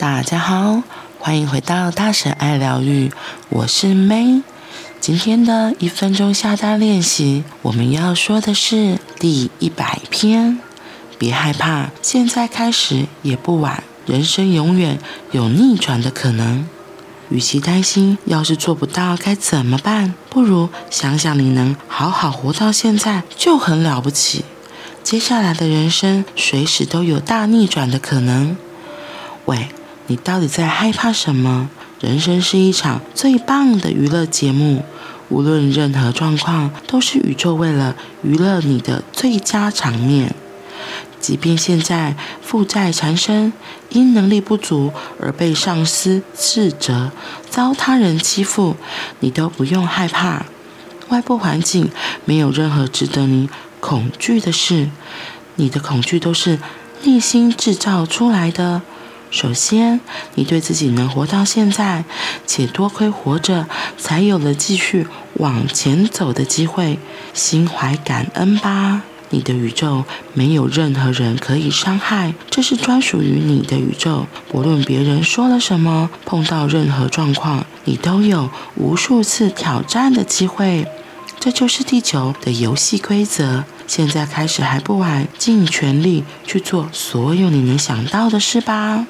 大家好，欢迎回到大神爱疗愈，我是 May。今天的一分钟下单练习，我们要说的是第一百篇。别害怕，现在开始也不晚。人生永远有逆转的可能。与其担心要是做不到该怎么办，不如想想你能好好活到现在就很了不起。接下来的人生随时都有大逆转的可能。喂。你到底在害怕什么？人生是一场最棒的娱乐节目，无论任何状况，都是宇宙为了娱乐你的最佳场面。即便现在负债缠身，因能力不足而被上司斥责，遭他人欺负，你都不用害怕。外部环境没有任何值得你恐惧的事，你的恐惧都是内心制造出来的。首先，你对自己能活到现在，且多亏活着，才有了继续往前走的机会，心怀感恩吧。你的宇宙没有任何人可以伤害，这是专属于你的宇宙。不论别人说了什么，碰到任何状况，你都有无数次挑战的机会。这就是地球的游戏规则。现在开始还不晚，尽全力去做所有你能想到的事吧。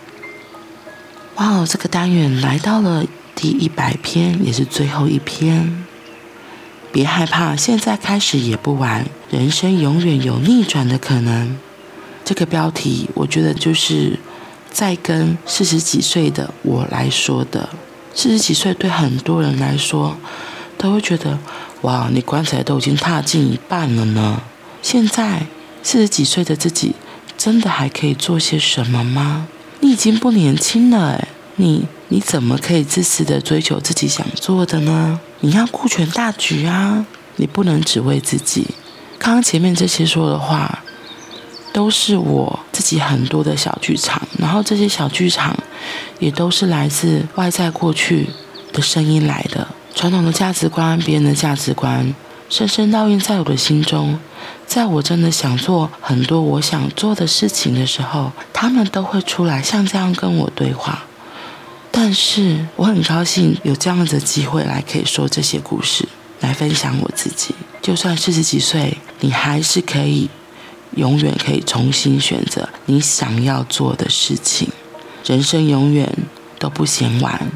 哇哦，这个单元来到了第一百篇，也是最后一篇。别害怕，现在开始也不晚。人生永远有逆转的可能。这个标题，我觉得就是在跟四十几岁的我来说的。四十几岁对很多人来说，都会觉得哇，你棺材都已经踏进一半了呢。现在四十几岁的自己，真的还可以做些什么吗？你已经不年轻了，哎，你你怎么可以自私的追求自己想做的呢？你要顾全大局啊，你不能只为自己。刚刚前面这些说的话，都是我自己很多的小剧场，然后这些小剧场也都是来自外在过去的声音来的，传统的价值观、别人的价值观，深深烙印在我的心中。在我真的想做很多我想做的事情的时候，他们都会出来像这样跟我对话。但是我很高兴有这样的机会来可以说这些故事，来分享我自己。就算四十几岁，你还是可以永远可以重新选择你想要做的事情。人生永远都不嫌晚，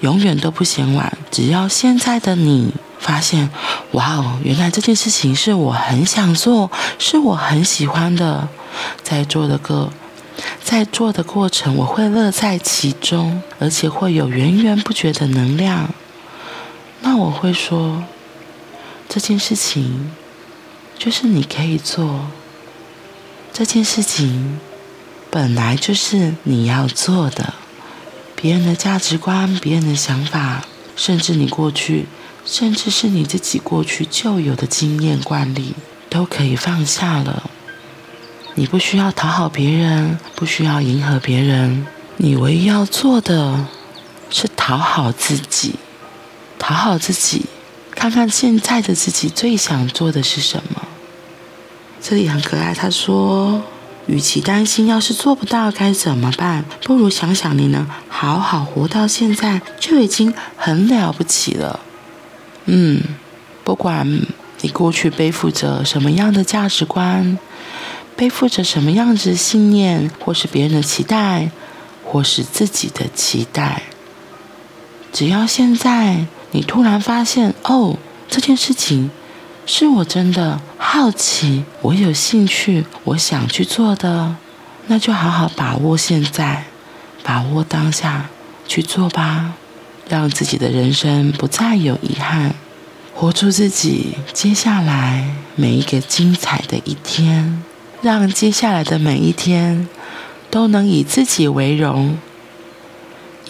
永远都不嫌晚。只要现在的你。发现，哇哦，原来这件事情是我很想做，是我很喜欢的。在做的个，在做的过程，我会乐在其中，而且会有源源不绝的能量。那我会说，这件事情就是你可以做，这件事情本来就是你要做的。别人的价值观、别人的想法，甚至你过去。甚至是你自己过去就有的经验惯例，都可以放下了。你不需要讨好别人，不需要迎合别人，你唯一要做的是讨好自己，讨好自己，看看现在的自己最想做的是什么。这里很可爱，他说：“与其担心要是做不到该怎么办，不如想想你能好好活到现在，就已经很了不起了。”嗯，不管你过去背负着什么样的价值观，背负着什么样子的信念，或是别人的期待，或是自己的期待，只要现在你突然发现，哦，这件事情是我真的好奇，我有兴趣，我想去做的，那就好好把握现在，把握当下去做吧。让自己的人生不再有遗憾，活出自己接下来每一个精彩的一天，让接下来的每一天都能以自己为荣，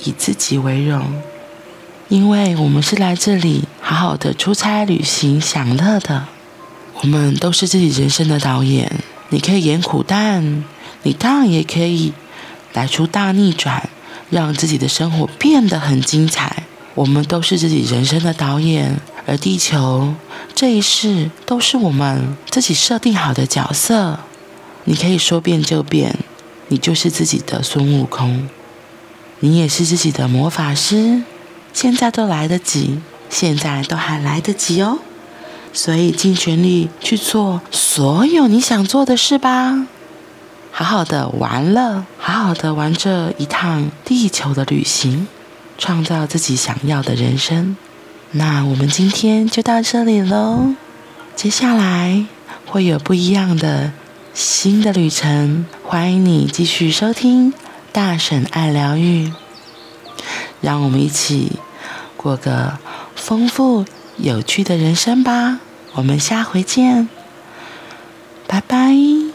以自己为荣，因为我们是来这里好好的出差旅行享乐的，我们都是自己人生的导演。你可以演苦旦，你当然也可以来出大逆转。让自己的生活变得很精彩。我们都是自己人生的导演，而地球这一世都是我们自己设定好的角色。你可以说变就变，你就是自己的孙悟空，你也是自己的魔法师，现在都来得及，现在都还来得及哦，所以尽全力去做所有你想做的事吧，好好的玩乐，好好的玩这一趟地球的旅行，创造自己想要的人生。那我们今天就到这里喽，接下来会有不一样的新的旅程，欢迎你继续收听大婶爱疗愈，让我们一起过个丰富有趣的人生吧。我们下回见，拜拜。